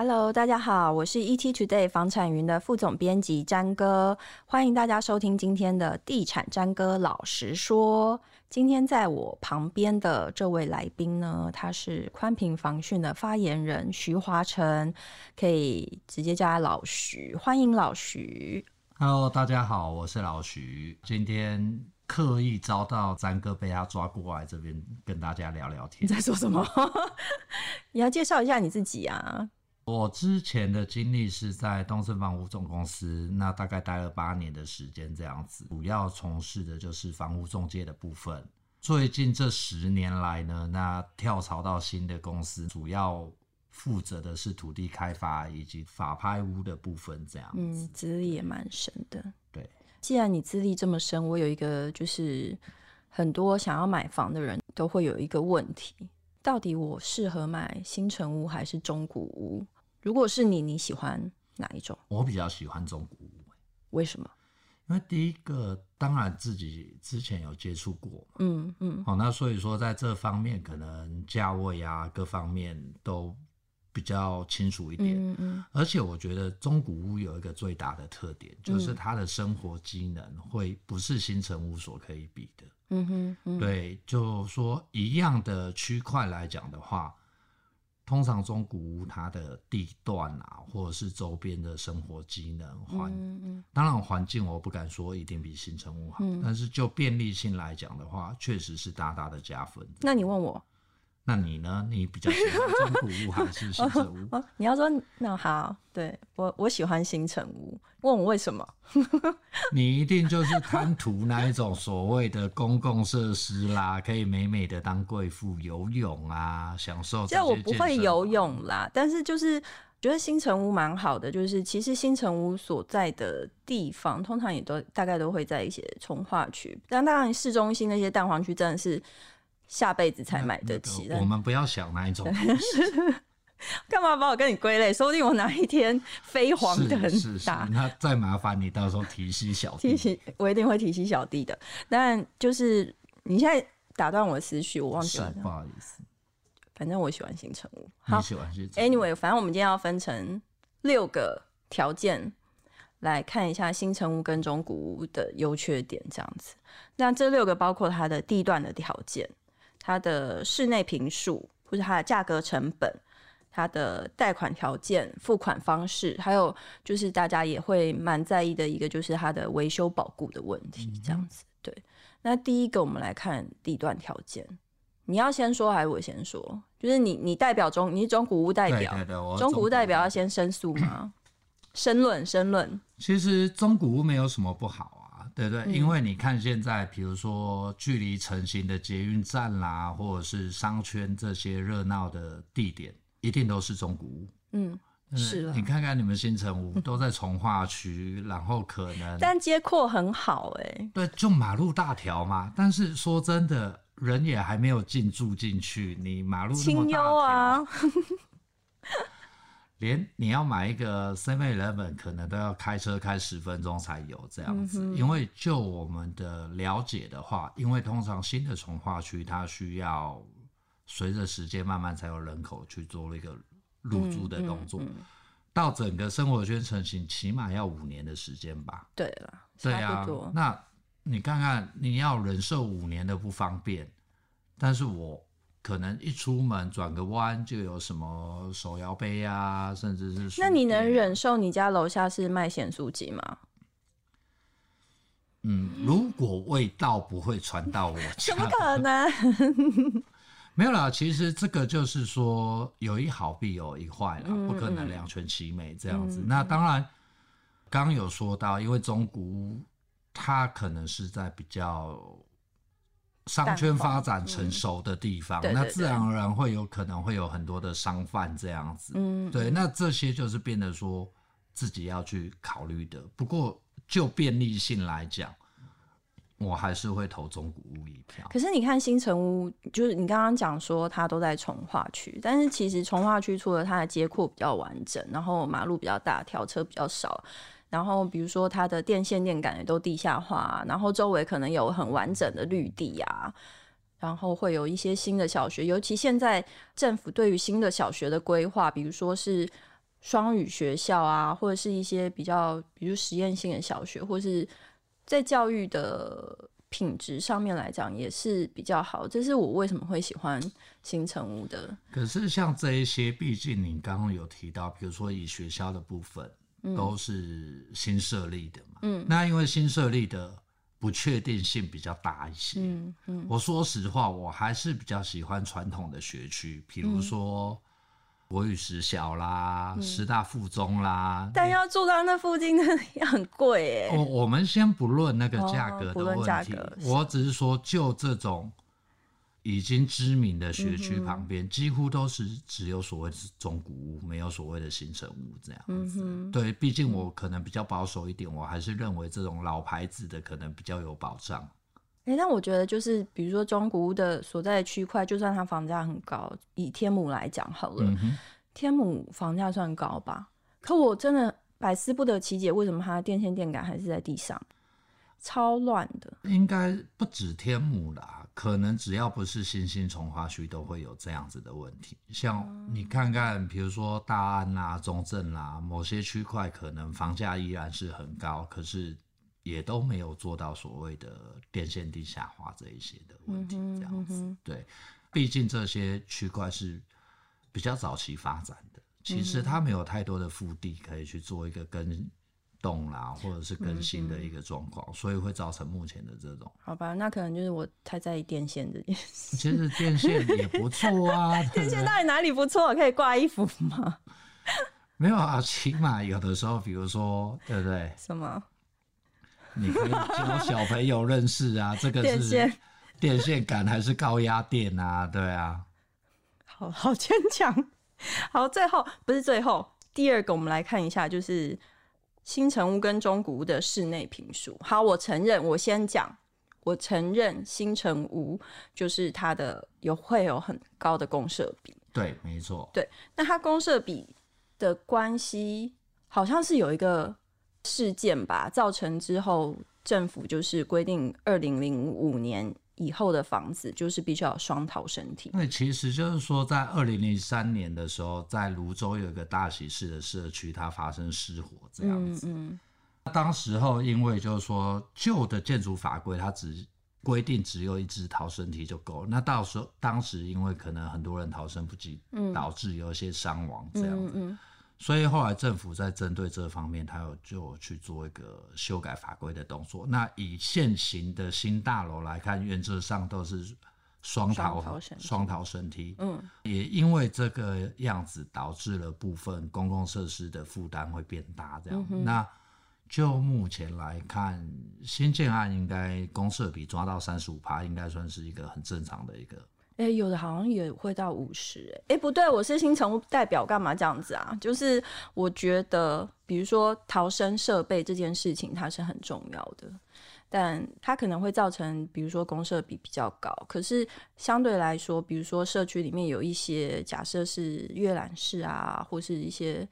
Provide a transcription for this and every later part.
Hello，大家好，我是 ET Today 房产云的副总编辑詹哥，欢迎大家收听今天的地产詹哥老实说。今天在我旁边的这位来宾呢，他是宽屏防汛的发言人徐华成，可以直接叫他老徐，欢迎老徐。Hello，大家好，我是老徐，今天刻意遭到詹哥被他抓过来这边跟大家聊聊天。你在说什么？你要介绍一下你自己啊。我之前的经历是在东森房屋总公司，那大概待了八年的时间，这样子，主要从事的就是房屋中介的部分。最近这十年来呢，那跳槽到新的公司，主要负责的是土地开发以及法拍屋的部分，这样子。嗯，资历也蛮深的。对，既然你资历这么深，我有一个就是很多想要买房的人都会有一个问题：到底我适合买新城屋还是中古屋？如果是你，你喜欢哪一种？我比较喜欢中古屋。为什么？因为第一个，当然自己之前有接触过嘛，嗯嗯，好、哦，那所以说在这方面，可能价位啊各方面都比较清楚一点。嗯嗯，而且我觉得中古屋有一个最大的特点，就是它的生活机能会不是新城屋所可以比的。嗯哼，嗯对，就说一样的区块来讲的话。通常中古屋它的地段啊，或者是周边的生活机能环，嗯嗯、当然环境我不敢说一定比新城屋好，嗯、但是就便利性来讲的话，确实是大大的加分。那你问我？那你呢？你比较喜欢中古屋还是新城屋？哦哦？你要说那好，对我我喜欢新城屋。问我为什么？你一定就是贪图那一种所谓的公共设施啦，可以美美的当贵妇游泳啊，享受。这我不会游泳啦，但是就是觉得新城屋蛮好的。就是其实新城屋所在的地方，通常也都大概都会在一些从化区，但当然市中心那些蛋黄区真的是。下辈子才买得起的。我们不要想那一种。干嘛把我跟你归类？说不定我哪一天飞黄腾达。是是是，那再麻烦你到时候提醒小弟。提醒，我一定会提醒小弟的。但就是你现在打断我的思绪，我忘记了。不好意思。反正我喜欢新成屋。好，喜欢新成屋。Anyway，反正我们今天要分成六个条件来看一下新成屋跟中古屋的优缺点，这样子。那这六个包括它的地段的条件。它的室内平数，或者它的价格成本，它的贷款条件、付款方式，还有就是大家也会蛮在意的一个，就是它的维修保固的问题，这样子。对，那第一个我们来看地段条件，你要先说还是我先说？就是你你代表中，你是中古屋代表，中古屋代表要先申诉吗？申论申论。其实中古屋没有什么不好。对对，嗯、因为你看现在，比如说距离成型的捷运站啦，或者是商圈这些热闹的地点，一定都是中古屋。嗯，是了。你看看你们新城屋 都在从化区，然后可能但街廓很好哎、欸。对，就马路大条嘛。但是说真的，人也还没有进驻进去，你马路那么大条啊。连你要买一个 Seven Eleven 可能都要开车开十分钟才有这样子，嗯、因为就我们的了解的话，因为通常新的从化区它需要随着时间慢慢才有人口去做一个入住的动作，嗯嗯嗯、到整个生活圈成型起码要五年的时间吧？对了，对啊，那你看看你要忍受五年的不方便，但是我。可能一出门转个弯就有什么手摇杯啊，甚至是……那你能忍受你家楼下是卖咸酥鸡吗？嗯，如果味道不会传到我家，怎么可能？没有啦，其实这个就是说有一好必有一坏啦，嗯、不可能两全其美这样子。嗯、那当然，刚刚有说到，因为中古屋它可能是在比较。商圈发展成熟的地方，嗯、那自然而然会有可能会有很多的商贩这样子。嗯，对，那这些就是变得说自己要去考虑的。不过就便利性来讲，我还是会投中古屋一票。可是你看新城屋，就是你刚刚讲说它都在从化区，但是其实从化区除了它的街廓比较完整，然后马路比较大，条车比较少。然后，比如说它的电线电杆也都地下化，然后周围可能有很完整的绿地啊，然后会有一些新的小学，尤其现在政府对于新的小学的规划，比如说是双语学校啊，或者是一些比较比如实验性的小学，或是在教育的品质上面来讲也是比较好。这是我为什么会喜欢新城屋的。可是像这一些，毕竟你刚刚有提到，比如说以学校的部分，都是新设立的嘛。嗯，那因为新设立的。不确定性比较大一些。嗯嗯，我说实话，我还是比较喜欢传统的学区，比如说国语实小啦、嗯、师大附中啦。但要住到那附近，那也很贵耶。我我们先不论那个价格的问题，哦、我只是说就这种。已经知名的学区旁边，嗯，几乎都是只有所谓的中古屋，没有所谓的新城屋这样子。嗯、对，毕竟我可能比较保守一点，我还是认为这种老牌子的可能比较有保障。哎、欸，那我觉得就是，比如说中古屋的所在的区块，就算它房价很高，以天母来讲好了，嗯，天母房价算高吧？可我真的百思不得其解，为什么它的电线电杆还是在地上？超乱的，应该不止天母啦，可能只要不是新兴从化区，都会有这样子的问题。像你看看，比如说大安啦、中正啦，某些区块可能房价依然是很高，可是也都没有做到所谓的电线地下化这一些的问题。这样子，对，毕竟这些区块是比较早期发展的，其实它没有太多的腹地可以去做一个跟。动啦，或者是更新的一个状况，嗯，所以会造成目前的这种。好吧，那可能就是我太在意电线这件事。其实电线也不错啊。电线到底哪里不错？可以挂衣服吗？没有啊，起码有的时候，比如说，对不对？什么？你可以教小朋友认识啊，这个是电线杆还是高压电啊？对啊。好好牵强。好，最后不是最后，第二个我们来看一下，就是。新城屋跟中古屋的室内评述，好，我承认，我先讲，我承认新城屋就是它的有会有很高的公设比，对，没错，对，那它公设比的关系好像是有一个事件吧，造成之后政府就是规定二零零五年。以后的房子就是必须要有双逃生梯。那其实就是说，在二零零三年的时候，在泸州有一个大喜事的社区，它发生失火这样子。嗯嗯。当时候因为就是说旧的建筑法规，它只规定只有一只逃生梯就够了。那到时候当时因为可能很多人逃生不及，导致有一些伤亡这样子。嗯嗯。所以后来政府在针对这方面，他有就去做一个修改法规的动作。那以现行的新大楼来看，原则上都是双逃双逃生梯。嗯，也因为这个样子，导致了部分公共设施的负担会变大。这样，嗯，那就目前来看，新建案应该公设比抓到三十五趴，应该算是一个很正常的一个。哎、有的好像也会到五十。哎，不对，我是新成物代表，干嘛这样子啊？就是我觉得，比如说逃生设备这件事情，它是很重要的，但它可能会造成，比如说公设比比较高。可是相对来说，比如说社区里面有一些假设是阅览室啊，或是一些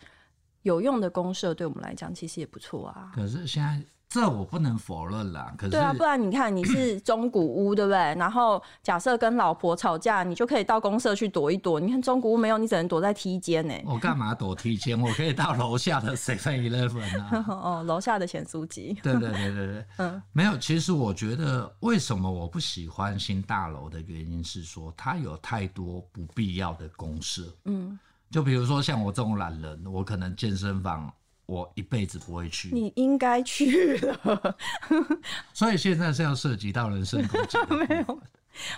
有用的公设，对我们来讲其实也不错啊。可是现在。这我不能否认啦，可是对啊，不然你看你是中古屋，对不对？然后假设跟老婆吵架，你就可以到公社去躲一躲。你看中古屋没有，你只能躲在梯间呢。我干嘛躲梯间？我可以到楼下的 Seven Eleven 啊。哦，楼下的咸酥鸡。对对对对对，嗯，没有。其实我觉得，为什么我不喜欢新大楼的原因是说，它有太多不必要的公设。嗯，就比如说像我这种懒人，我可能健身房。我一辈子不会去，你应该去了。所以现在是要涉及到人身攻击？没有，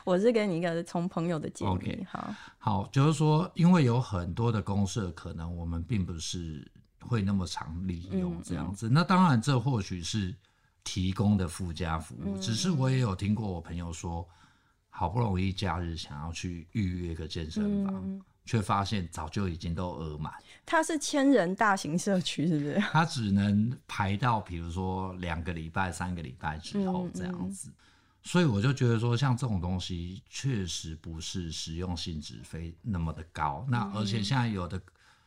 我是给你一个从朋友的建议。Okay. 好，好，就是说，因为有很多的公社，可能我们并不是会那么常利用这样子。嗯嗯、那当然，这或许是提供的附加服务、嗯。只是我也有听过我朋友说，好不容易假日想要去预约一个健身房。嗯却发现早就已经都额满。它是千人大型社区，是不是？它只能排到，比如说两个礼拜、三个礼拜之后这样子。嗯嗯。所以我就觉得说，像这种东西确实不是实用性质非那么的高。那而且现在有的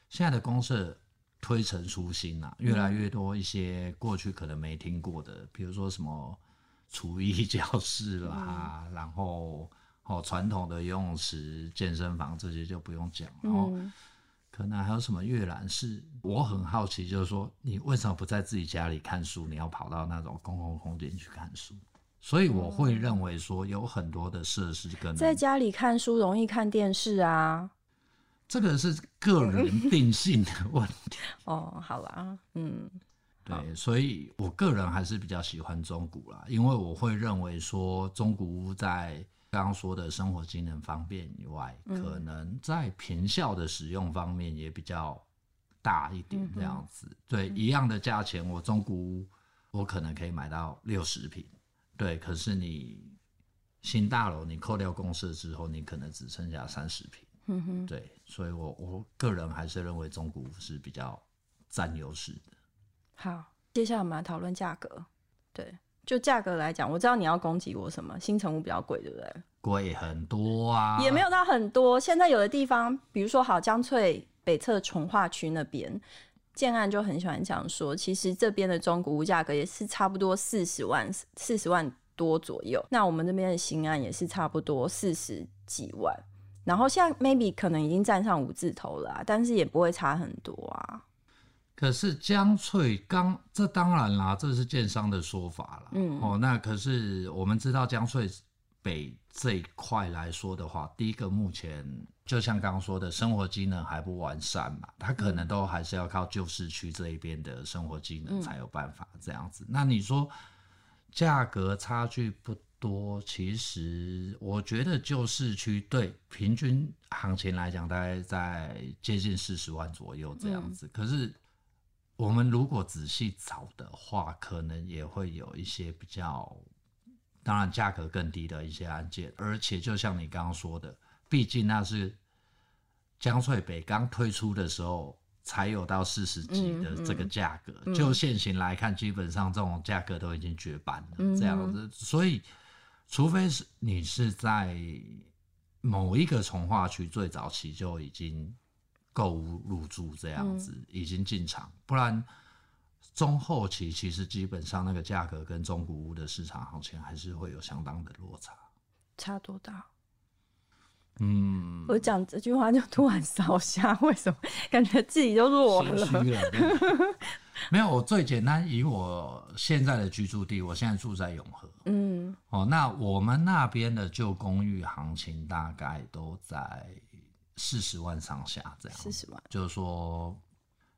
现在的公社推陈出新啊，越来越多一些过去可能没听过的，比如说什么厨艺教室啦，然后。哦，传统的游泳池、健身房这些就不用讲。然后可能还有什么阅览室，我很好奇，就是说你为什么不在自己家里看书，你要跑到那种公共空间去看书？所以我会认为说有很多的设施跟在家里看书容易看电视啊，这个是个人 定性的问题。哦，好啦，嗯，对，所以我个人还是比较喜欢中古啦，因为我会认为说中古屋在刚刚说的生活机能方便以外，可能在平效的使用方面也比较大一点，这样子。对，一样的价钱，我中古屋我可能可以买到六十平。对，可是你新大楼你扣掉公设之后，你可能只剩下三十平。嗯哼，对，所以我我个人还是认为中古是比较占优势的。好，接下来我们来讨论价格。对，就价格来讲，我知道你要攻击我什么，新城屋比较贵，对不对？贵很多啊，也没有到很多。现在有的地方，比如说好江翠北侧从化区那边。建案就很喜欢讲说，其实这边的中古屋价格也是差不多四十万，四十万多左右。那我们这边的新案也是差不多四十几万。然后现在 maybe 可能已经站上五字头了啊，但是也不会差很多啊。可是江翠刚，这当然啦，这是建商的说法了。嗯，哦，那可是我们知道江翠北这一块来说的话，第一个目前。就像刚刚说的，生活机能还不完善嘛，它可能都还是要靠旧市区这一边的生活机能才有办法这样子。嗯、那你说价格差距不多，其实我觉得旧市区对平均行情来讲，大概在接近四十万左右这样子。嗯、可是我们如果仔细找的话，可能也会有一些比较，当然价格更低的一些案件。而且就像你刚刚说的，毕竟那是。江翠北刚推出的时候，才有到四十几的这个价格。嗯嗯、就现行来看，基本上这种价格都已经绝版了，嗯、这样子。所以，除非是你是在某一个从化区最早期就已经购物入住这样子，嗯、已经进场，不然中后期其实基本上那个价格跟中古屋的市场行情还是会有相当的落差。差多大？嗯，我讲这句话就突然烧瞎，为什么？感觉自己就弱了。没有，我最简单，以我现在的居住地，我现在住在永和。嗯，哦，那我们那边的旧公寓行情大概都在四十万上下这样。四十万，就是说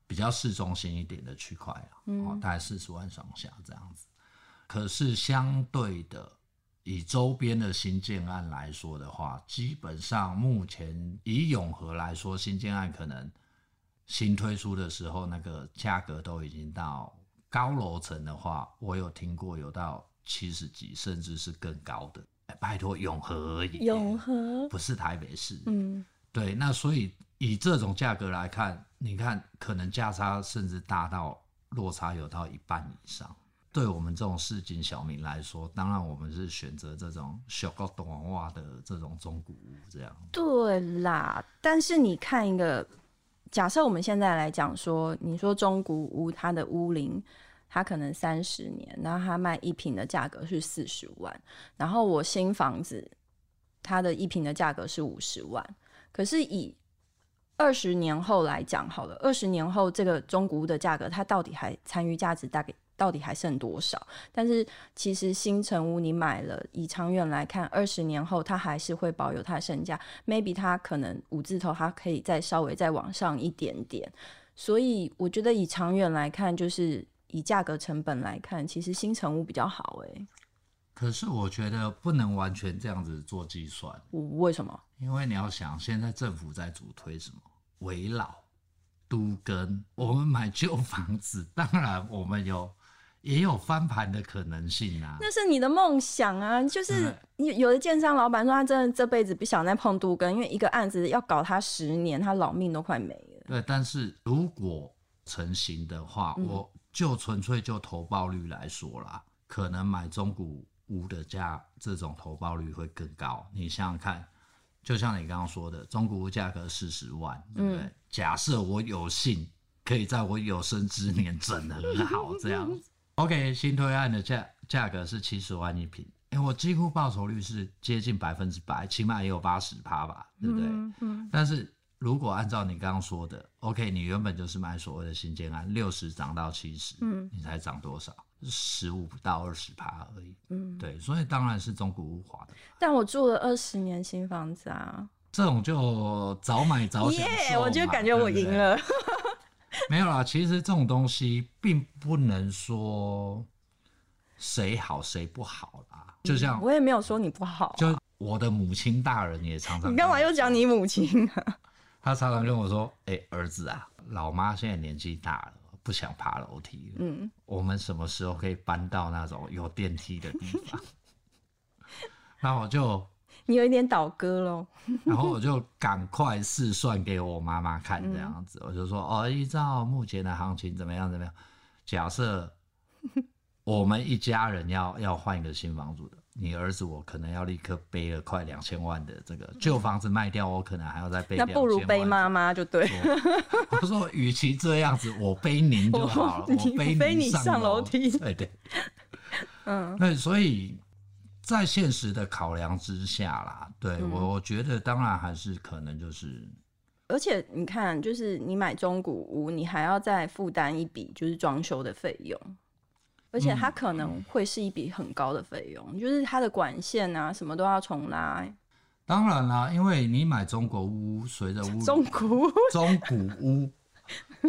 比较市中心一点的区块啊，嗯、哦，大概四十万上下这样子。可是相对的。以周边的新建案来说的话，基本上目前以永和来说，新建案可能新推出的时候，那个价格都已经到高楼层的话，我有听过有到七十几，甚至是更高的。欸、拜托，永和而已，永和不是台北市。嗯，对。那所以以这种价格来看，你看可能价差甚至大到落差有到一半以上。对我们这种市井小民来说，当然我们是选择这种小高短袜的这种中古屋，这样。对啦，但是你看一个，假设我们现在来讲说，你说中古屋它的屋龄，它可能三十年，然后它卖一坪的价格是四十万，然后我新房子，它的一坪的价格是五十万，可是以二十年后来讲好了，二十年后这个中古屋的价格，它到底还残余价值大概？到底还剩多少？但是其实新城屋你买了，以长远来看，二十年后它还是会保有它的身价，maybe 它可能五字头，它可以再稍微再往上一点点。所以我觉得以长远来看，就是以价格成本来看，其实新城屋比较好诶、可是我觉得不能完全这样子做计算。为什么？因为你要想，现在政府在主推什么？危老、都更。我们买旧房子，当然我们有。也有翻盘的可能性啊！那是你的梦想啊！就是有有的建商老板说，他真的这辈子不想再碰都更，因为一个案子要搞他十年，他老命都快没了。对，但是如果成型的话，嗯、我就纯粹就投报率来说啦，可能买中古屋的价这种投报率会更高。你想想看，就像你刚刚说的，中古屋价格四十万，对不对？嗯、假设我有幸可以在我有生之年整得很好，这样子。OK，新推案的价价格是七十万一平，哎，我几乎报酬率是接近百分之百，起码也有八十趴吧，对不对？嗯嗯、但是如果按照你刚刚说的，OK，你原本就是买所谓的新建案，六十涨到七十，嗯，你才涨多少？十五到二十趴而已，嗯，对，所以当然是中古物华的。但我住了二十年新房子啊，这种就早买早享受。耶，我就感觉我赢了。没有啦，其实这种东西并不能说谁好谁不好啦。就像、嗯、我也没有说你不好、啊，就我的母亲大人也常常，你干嘛又讲你母亲啊？他常常跟我说：“哎、欸，儿子啊，老妈现在年纪大了，不想爬楼梯了。嗯，我们什么时候可以搬到那种有电梯的地方？” 那我就 你有一点倒戈喽。然后我就赶快试算给我妈妈看，这样子，嗯、我就说：“哦，依照目前的行情怎么样？怎么样？假设我们一家人要要换一个新房住的。”你儿子我可能要立刻背了快两千万的这个旧房子卖掉，我可能还要再背。那不如背妈妈就对。我说，与其这样子，我背您就好了，我，背你上楼梯。对对，嗯，对，所以在现实的考量之下啦，对、嗯、我我觉得当然还是可能就是，而且你看，就是你买中古屋，你还要再负担一笔就是装修的费用。而且它可能会是一笔很高的费用，嗯、就是它的管线啊，什么都要重拉。当然啦，因为你买中国屋，随着屋中古中古屋，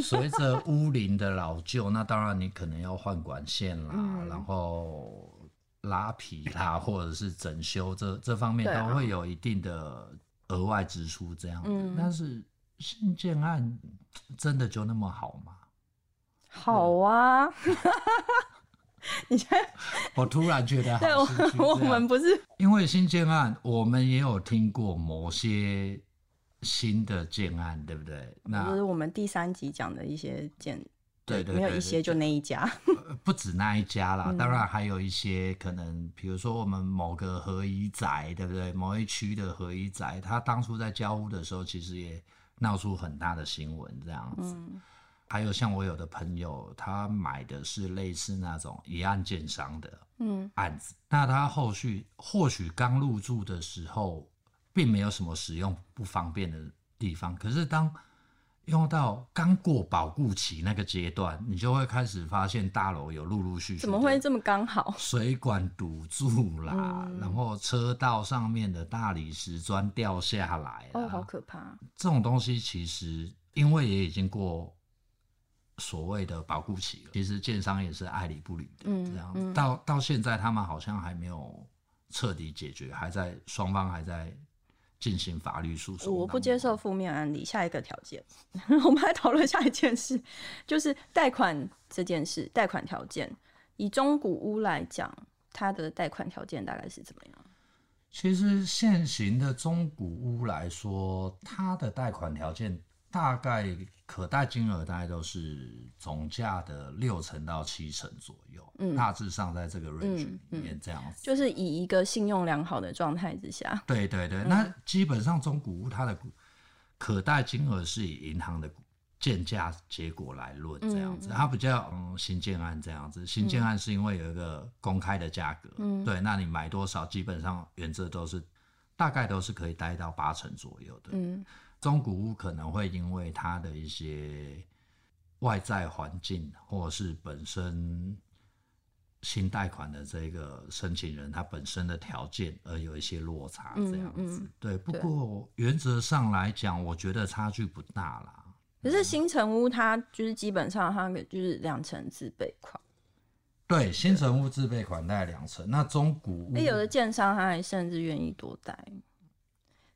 随着屋龄的老旧，那当然你可能要换管线啦，嗯、然后拉皮啦，或者是整修这这方面都会有一定的额外支出这样子。嗯、但是新建案真的就那么好吗？好啊。你现在，我突然觉得好对，我们不是因为新建案，我们也有听过某些新的建案，对不对？那就是我们第三集讲的一些建，对对，没有一些就那一家，不止那一家啦。当然还有一些可能，比如说我们某个合一宅，对不对？某一区的合一宅，他当初在交屋的时候，其实也闹出很大的新闻，这样子。嗯还有像我有的朋友，他买的是类似那种一案建商的案子，嗯、那他后续或许刚入住的时候，并没有什么使用不方便的地方，可是当用到刚过保固期那个阶段，你就会开始发现大楼有陆陆续续怎么会这么刚好？水管堵住啦，嗯、然后车道上面的大理石砖掉下来，哦，好可怕！这种东西其实因为也已经过。所谓的保护期，其实建商也是爱理不理的，嗯、这样到到现在，他们好像还没有彻底解决，还在双方还在进行法律诉讼。我不接受负面案例。下一个条件，我们来讨论下一件事，就是贷款这件事。贷款条件，以中古屋来讲，它的贷款条件大概是怎么样？其实现行的中古屋来说，它的贷款条件大概。可贷金额大概都是总价的六成到七成左右，嗯，大致上在这个 range 里面这样子，就是以一个信用良好的状态之下，对对对，嗯、那基本上中古屋它的可贷金额是以银行的建价结果来论这样子，嗯、它比较嗯新建案这样子，新建案是因为有一个公开的价格，嗯，对，那你买多少，基本上原则都是大概都是可以贷到八成左右的，嗯。中古屋可能会因为它的一些外在环境，或者是本身新贷款的这个申请人他本身的条件而有一些落差，这样子。嗯嗯、对，不过原则上来讲，我觉得差距不大啦。可是新城屋它就是基本上它就是两成自备款。对，新城屋自备款大概两成，那中古屋，有的建商他还甚至愿意多贷。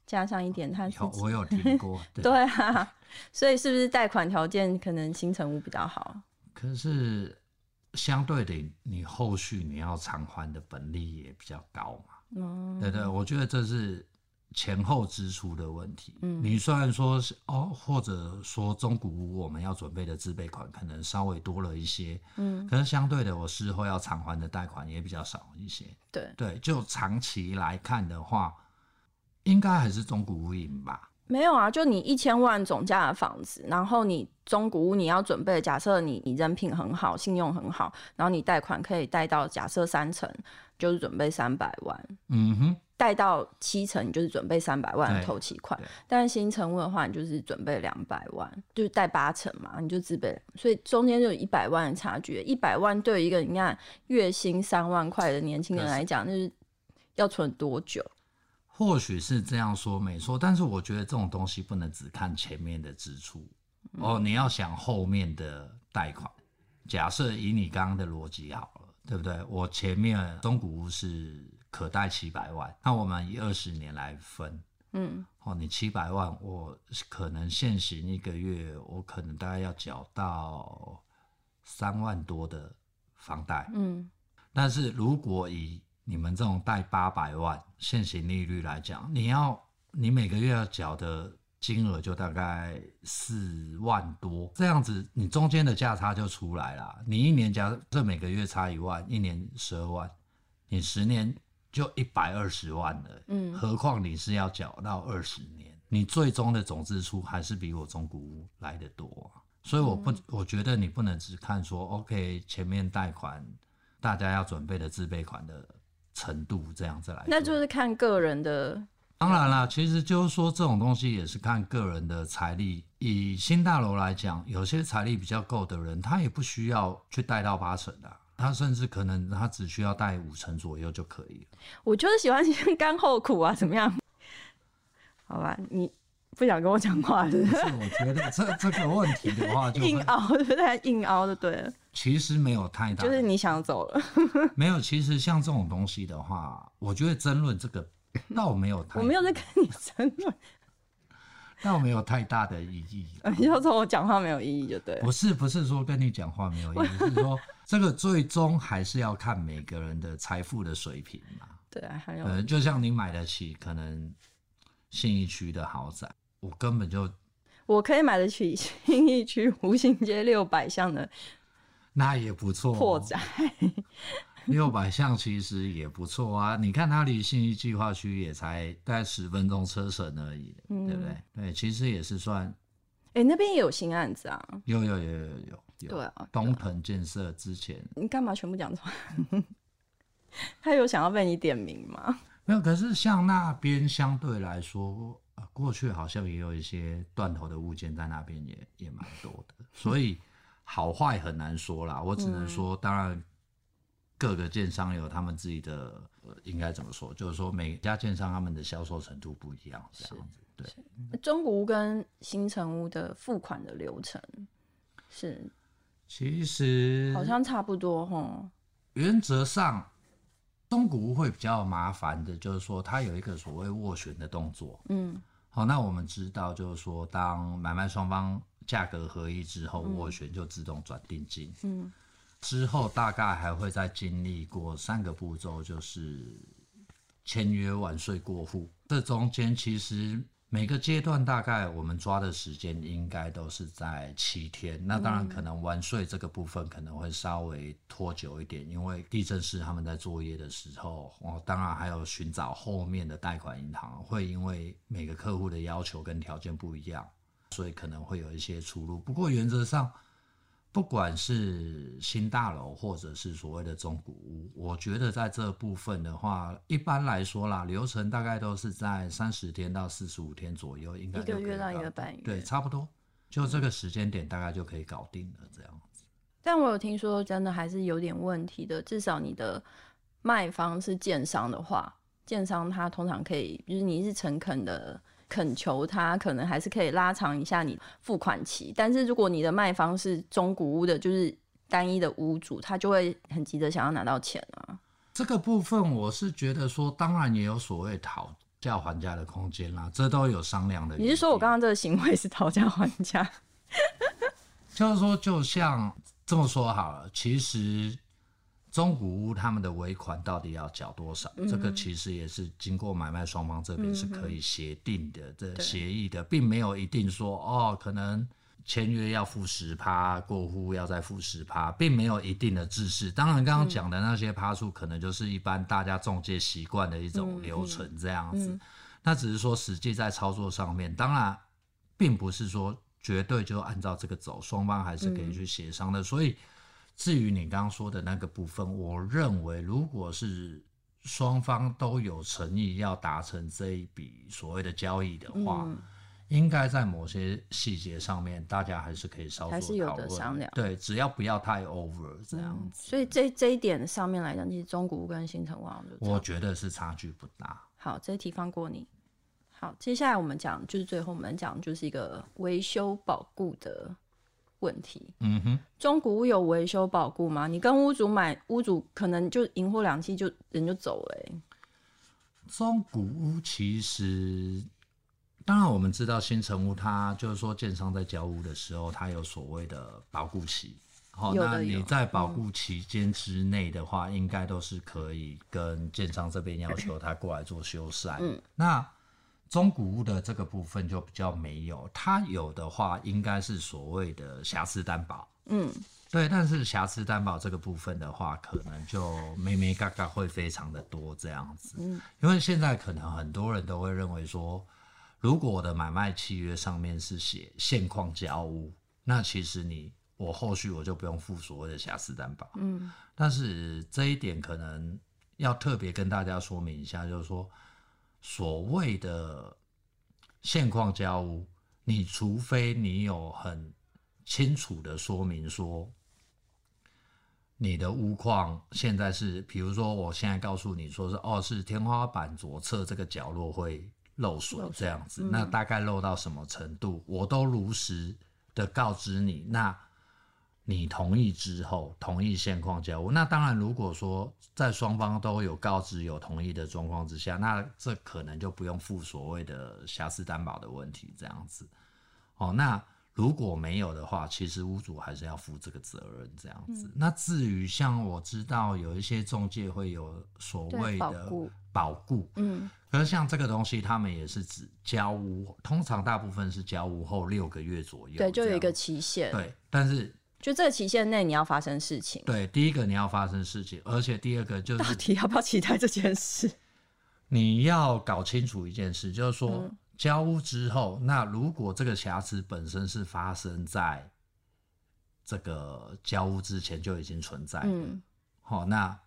加上一点，他有我有听过，对，对啊，所以是不是贷款条件可能新成屋比较好？可是相对的，你后续你要偿还的本利也比较高嘛。嗯，对对，我觉得这是前后支出的问题。嗯，你虽然说是哦，或者说中古屋我们要准备的自备款可能稍微多了一些，嗯，可是相对的，我事后要偿还的贷款也比较少一些。对对，就长期来看的话。应该还是中古屋赢吧？没有啊，就你一千万总价的房子，然后你中古屋你要准备，假设你你人品很好，信用很好，然后你贷款可以贷到假设三成，就是准备三百万。嗯哼，贷到七成，你就是准备三百万的头期款；但是新成屋的话，你就是准备两百万，就是贷八成嘛，你就自备。所以中间就有一百万的差距。一百万对于一个你看月薪三万块的年轻人来讲，就是要存多久？或许是这样说没错，但是我觉得这种东西不能只看前面的支出、嗯、哦，你要想后面的贷款。假设以你刚刚的逻辑好了，对不对？我前面中古屋是可贷七百万，那我们以二十年来分，嗯，哦，你七百万，我可能现行一个月，我可能大概要缴到三万多的房贷，嗯，但是如果以你们这种贷八百万现行利率来讲，你要你每个月要缴的。金额就大概四万多，这样子你中间的价差就出来了。你一年假设每个月差一万，一年十二万，你十年就一百二十万了。嗯，何况你是要缴到二十年，你最终的总支出还是比我中古屋来的多。啊所以我不，我觉得你不能只看说，OK，前面贷款大家要准备的自备款的程度这样子来，那就是看个人的。当然啦，其实就是说这种东西也是看个人的财力。以新大楼来讲，有些财力比较够的人，他也不需要去贷到八成的，他甚至可能他只需要贷五成左右就可以了。我就是喜欢先甘后苦啊，怎么样？好吧，你不想跟我讲话是不是？是，我觉得这这个问题的话就，就硬凹，对不对？硬凹就对了。其实没有太大，就是你想走了。没有，其实像这种东西的话，我觉得争论这个。倒没有太，我没有在跟你争论，倒没有太大的意义。你要说我讲话没有意义就对。不是，不是说跟你讲话没有意义，是说这个最终还是要看每个人的财富的水平嘛。对啊，还有，呃就像你买得起可能信义区的豪宅，我根本就我可以买得起信义区湖心街六百巷的，那也不错破宅。六百巷其实也不错啊，你看它离信义计划区也才大概十分钟车程而已，嗯、对不对？对，其实也是算。哎、欸，那边也有新案子啊？有有有有有有。对啊，东鹏建设之前。你干嘛全部讲出来？他有想要被你点名吗？没有，可是像那边相对来说，过去好像也有一些断头的物件在那边也也蛮多的，所以好坏很难说啦。我只能说，当然。各个建商有他们自己的，应该怎么说？就是说每家建商他们的销售程度不一样，这样子。对，中古屋跟新城屋的付款的流程是，其实好像差不多哈。原则上，中古屋会比较麻烦的，就是说它有一个所谓斡旋的动作。嗯，好，那我们知道，就是说当买卖双方价格合一之后，斡旋就自动转定金。嗯。之后大概还会再经历过三个步骤，就是签约完税过户。这中间其实每个阶段大概我们抓的时间应该都是在七天。那当然可能完税这个部分可能会稍微拖久一点，因为地震师他们在作业的时候，哦，当然还有寻找后面的贷款银行，会因为每个客户的要求跟条件不一样，所以可能会有一些出入。不过原则上。不管是新大楼或者是所谓的中古屋，我觉得在这部分的话，一般来说啦，流程大概都是在三十天到四十五天左右，应该一个月到一个半月，对，差不多，就这个时间点大概就可以搞定了这样子。但我有听说，真的还是有点问题的，至少你的卖方是建商的话，建商他通常可以，就是你是诚恳的。恳求他可能还是可以拉长一下你付款期，但是如果你的卖方是中古屋的，就是单一的屋主，他就会很急着想要拿到钱啊。这个部分我是觉得说，当然也有所谓讨价还价的空间啦，这都有商量的。你是说我刚刚这个行为是讨价还价？就是说，就像这么说好了，其实。中古屋他们的尾款到底要缴多少？嗯、这个其实也是经过买卖双方这边是可以协定的，嗯、这协议的，并没有一定说哦，可能签约要付十趴，过户要再付十趴，并没有一定的制式。当然，刚刚讲的那些趴数，可能就是一般大家中介习惯的一种流程这样子。那只是说实际在操作上面，当然并不是说绝对就按照这个走，双方还是可以去协商的。嗯、所以。至于你刚刚说的那个部分，我认为如果是双方都有诚意要达成这一笔所谓的交易的话，嗯、应该在某些细节上面，大家还是可以稍微有的商量。对，只要不要太 over 这样子。嗯、所以这这一点上面来讲，其实中古屋跟新成屋我觉得是差距不大。好，这一题放过你。好，接下来我们讲，就是最后我们讲就是一个维修保固的问题。嗯哼，中古屋有维修保固吗？你跟屋主买，屋主可能就赢货两期就人就走了、欸。中古屋其实，当然我们知道新城屋，它就是说建商在交屋的时候，它有所谓的保固期。好，那你在保固期间之内的话，嗯、应该都是可以跟建商这边要求他过来做修缮。嗯，那。中古物的这个部分就比较没有，它有的话应该是所谓的瑕疵担保。嗯，对，但是瑕疵担保这个部分的话，可能就眉眉角角会非常的多这样子。嗯，因为现在可能很多人都会认为说，如果我的买卖契约上面是写现况交屋，那其实你我后续我就不用付所谓的瑕疵担保。嗯，但是这一点可能要特别跟大家说明一下，就是说。所谓的现况交屋，你除非你有很清楚的说明说，你的屋况现在是，比如说我现在告诉你说是哦，是天花板左侧这个角落会漏水这样子，嗯、那大概漏到什么程度，我都如实的告知你，那。你同意之后，同意现况交屋，那当然，如果说在双方都有告知、有同意的状况之下，那这可能就不用负所谓的瑕疵担保的问题，这样子。哦，那如果没有的话，其实屋主还是要负这个责任，这样子。嗯、那至于像我知道有一些中介会有所谓的保固，嗯，可是像这个东西，他们也是指交屋，通常大部分是交屋后六个月左右，对，就有一个期限，对，但是。就这个期限内，你要发生事情。对，第一个你要发生事情，而且第二个就是到底要不要期待这件事？你要搞清楚一件事，就是说、嗯、交屋之后，那如果这个瑕疵本身是发生在这个交屋之前就已经存在的，好、嗯，那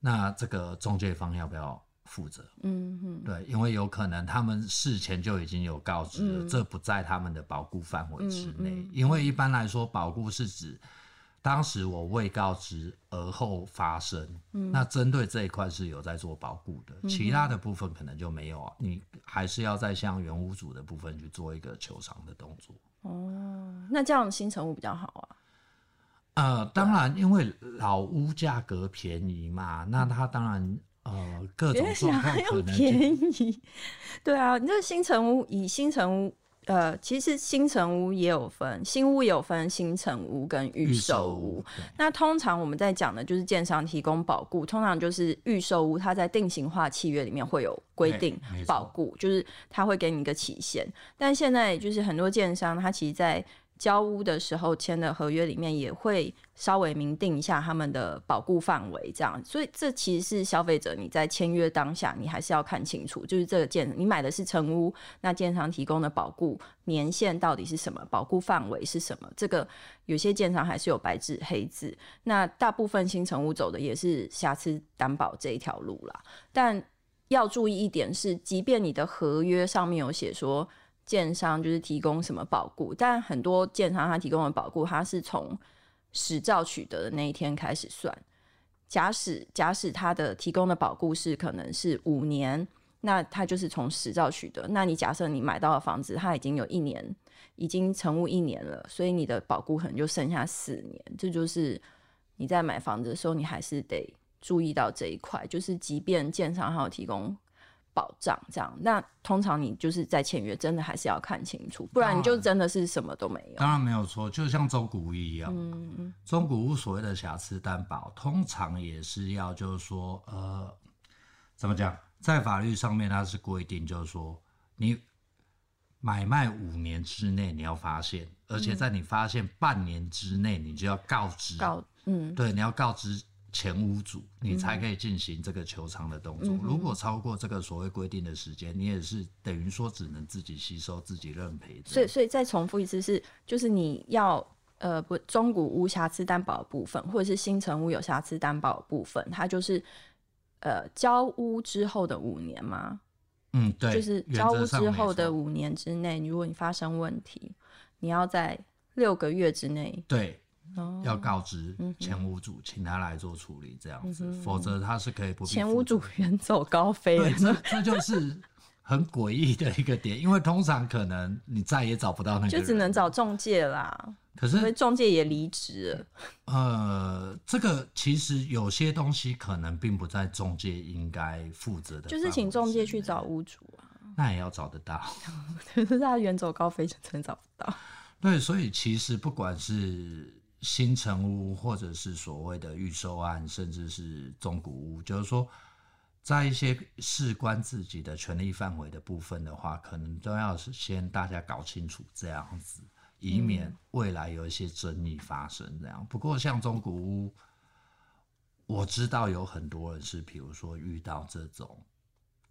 那这个中介方要不要？负责，嗯哼，对，因为有可能他们事前就已经有告知了，嗯、这不在他们的保固范围之内。嗯嗯、因为一般来说，保固是指当时我未告知而后发生，嗯、那针对这一块是有在做保固的，嗯、其他的部分可能就没有啊。你还是要再向原屋主的部分去做一个求偿的动作。哦，那这样新成屋比较好啊？呃，当然，因为老屋价格便宜嘛，那他当然。呃，各种状况可能便宜，对啊，你这新城屋以新城屋，呃，其实新城屋也有分，新屋也有分新城屋跟预售屋。那通常我们在讲的就是建商提供保固，通常就是预售屋，它在定型化契约里面会有规定保固，就是它会给你一个期限。但现在就是很多建商，它其实，在交屋的时候签的合约里面也会稍微明定一下他们的保固范围，这样，所以这其实是消费者你在签约当下，你还是要看清楚，就是这个建你买的是成屋，那建商提供的保固年限到底是什么，保固范围是什么？这个有些建商还是有白纸黑字，那大部分新成屋走的也是瑕疵担保这一条路啦。但要注意一点是，即便你的合约上面有写说。建商就是提供什么保固，但很多建商他提供的保固，他是从实照取得的那一天开始算。假使假使他的提供的保固是可能是五年，那他就是从实照取得。那你假设你买到的房子，它已经有一年，已经成屋一年了，所以你的保固可能就剩下四年。这就是你在买房子的时候，你还是得注意到这一块，就是即便建商还有提供。保障这样，那通常你就是在签约，真的还是要看清楚，不然你就真的是什么都没有。当然没有错，就像中古屋一样，嗯，中古屋所谓的瑕疵担保，通常也是要就是说，呃，怎么讲，在法律上面它是规定，就是说你买卖五年之内你要发现，而且在你发现半年之内你就要告知，告，嗯，对，你要告知。前五组，你才可以进行这个求偿的动作。嗯、如果超过这个所谓规定的时间，你也是等于说只能自己吸收、自己认赔。所以，所以再重复一次是，就是你要呃不中古无瑕疵担保的部分，或者是新城屋有瑕疵担保的部分，它就是呃交屋之后的五年吗？嗯，对，就是交屋之后的五年之内，如果你发生问题，你要在六个月之内，对，哦、要告知前屋主，请他来做处理，这样子，嗯、否则他是可以不。前屋主远走高飞，对，这这就是很诡异的一个点，因为通常可能你再也找不到那个人，就只能找中介啦。可是，因为仲介也离职了。呃，这个其实有些东西可能并不在中介应该负责的，就是请中介去找屋主啊。那也要找得到，可是他远走高飞，就真找不到。对，所以其实不管是新城屋，或者是所谓的预售案，甚至是中古屋，就是说，在一些事关自己的权利范围的部分的话，可能都要是先大家搞清楚这样子。以免未来有一些争议发生，这样。不过像中古屋，我知道有很多人是，比如说遇到这种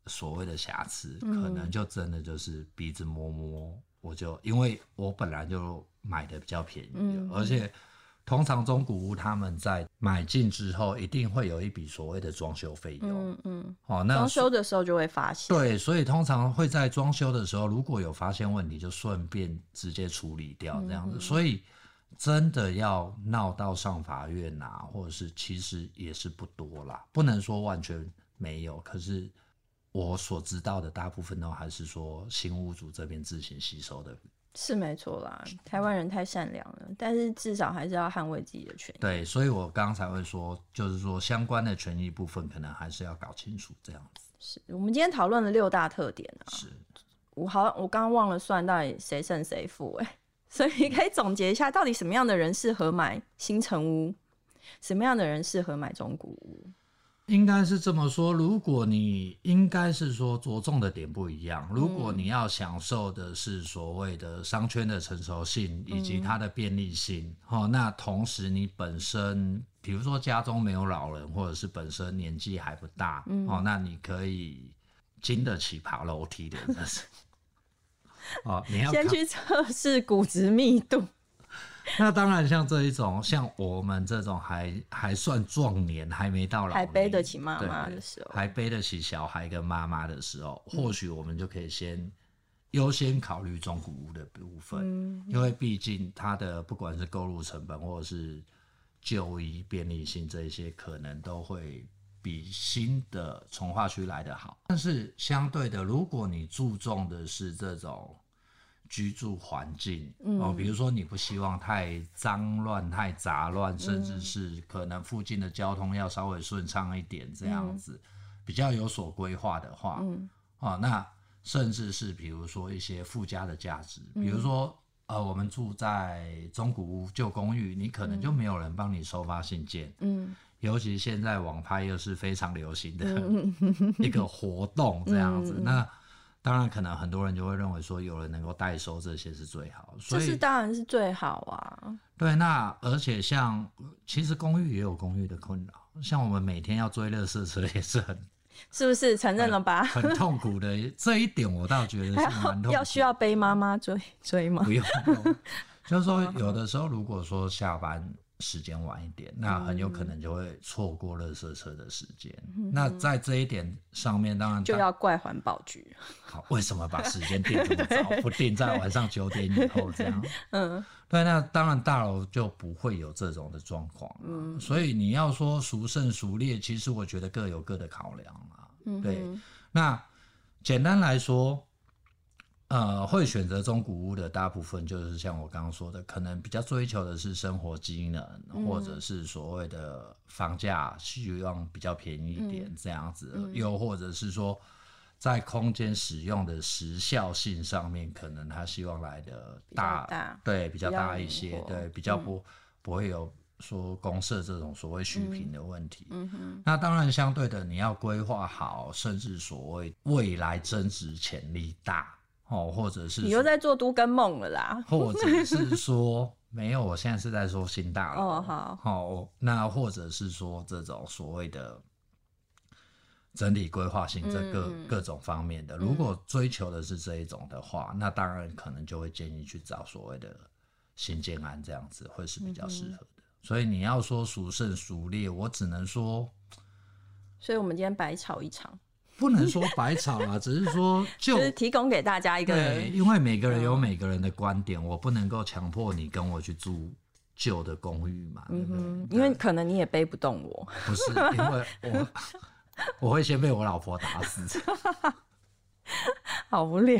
所谓的瑕疵，可能就真的就是鼻子摸摸，我就因为我本来就买的比较便宜，而且。通常中古屋他们在买进之后，一定会有一笔所谓的装修费用。嗯嗯。哦，那装修的时候就会发现。对，所以通常会在装修的时候，如果有发现问题，就顺便直接处理掉这样子。嗯、所以真的要闹到上法院啊，或者是其实也是不多啦，不能说完全没有。可是我所知道的大部分都还是说新屋主这边自行吸收的。是没错啦，台湾人太善良了，但是至少还是要捍卫自己的权益。对，所以我刚才会说，就是说相关的权益部分，可能还是要搞清楚这样子。是我们今天讨论了六大特点啊。是，我好，我刚刚忘了算到底谁胜谁负哎，所以可以总结一下，到底什么样的人适合买新城屋，什么样的人适合买中古屋？应该是这么说，如果你应该是说着重的点不一样，如果你要享受的是所谓的商圈的成熟性以及它的便利性，嗯、哦，那同时你本身，比如说家中没有老人，或者是本身年纪还不大，嗯、哦，那你可以经得起爬楼梯的，但是，哦，你要先去测试骨质密度。那当然，像这一种，像我们这种还还算壮年，还没到老，还背得起妈妈的时候，还背得起小孩跟妈妈的时候，或许我们就可以先优先考虑中古屋的部分，嗯、因为毕竟它的不管是购入成本或者是就医便利性这一些，可能都会比新的从化区来的好。但是相对的，如果你注重的是这种。居住环境。哦，比如说你不希望太脏乱、太杂乱，甚至是可能附近的交通要稍微顺畅一点，这样子比较有所规划的话，哦，那甚至是比如说一些附加的价值，比如说呃，我们住在中古屋旧公寓，你可能就没有人帮你收发信件，嗯，尤其现在网拍又是非常流行的 一个活动，这样子那。当然，可能很多人就会认为说，有人能够代收这些是最好，所以这是当然是最好啊。对，那而且像其实公寓也有公寓的困扰，像我们每天要追垃圾车也是很，是不是承认了吧？很，很痛苦的这一点，我倒觉得是蛮痛苦。要需要背妈妈追追吗？不用，就是说有的时候如果说下班。时间晚一点，那很有可能就会错过垃圾车的时间。嗯、那在这一点上面，当然就要怪环保局。好，为什么把时间定这么早，不定在晚上九点以后这样？嗯，对，那当然大楼就不会有这种的状况。嗯，所以你要说孰胜孰劣，其实我觉得各有各的考量啊。嗯，对，那简单来说。呃，会选择中古屋的大部分就是像我刚刚说的，可能比较追求的是生活机能，嗯、或者是所谓的房价希望比较便宜一点这样子，嗯嗯、又或者是说在空间使用的时效性上面，可能他希望来的大，大对，比较大一些，对，比较不、嗯、不会有说公社这种所谓虚坪的问题。那当然相对的，你要规划好，甚至所谓未来增值潜力大。哦，或者是你又在做都跟梦了啦，或者是说没有，我现在是在说新大楼哦，好，好、哦，那或者是说这种所谓的整理规划性，这各、嗯、各种方面的，如果追求的是这一种的话，嗯、那当然可能就会建议去找所谓的新建安这样子会是比较适合的。嗯、所以你要说孰胜孰劣，我只能说。所以我们今天白吵一场。不能说百草啊，只是说就，就是提供给大家一个，对，因为每个人有每个人的观点，嗯、我不能够强迫你跟我去住旧的公寓嘛。嗯哼，因为可能你也背不动我。不是，因为我 我会先被我老婆打死。好无聊。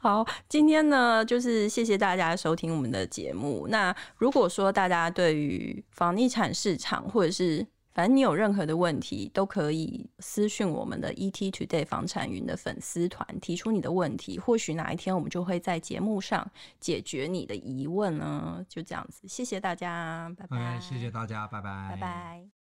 好，今天呢，就是谢谢大家收听我们的节目。那如果说大家对于房地产市场或者是反正你有任何的问题，都可以私讯我们的 ET Today 房产云的粉丝团，提出你的问题，或许哪一天我们就会在节目上解决你的疑问呢。就这样子，谢谢大家，拜拜。谢谢大家，拜拜，拜拜。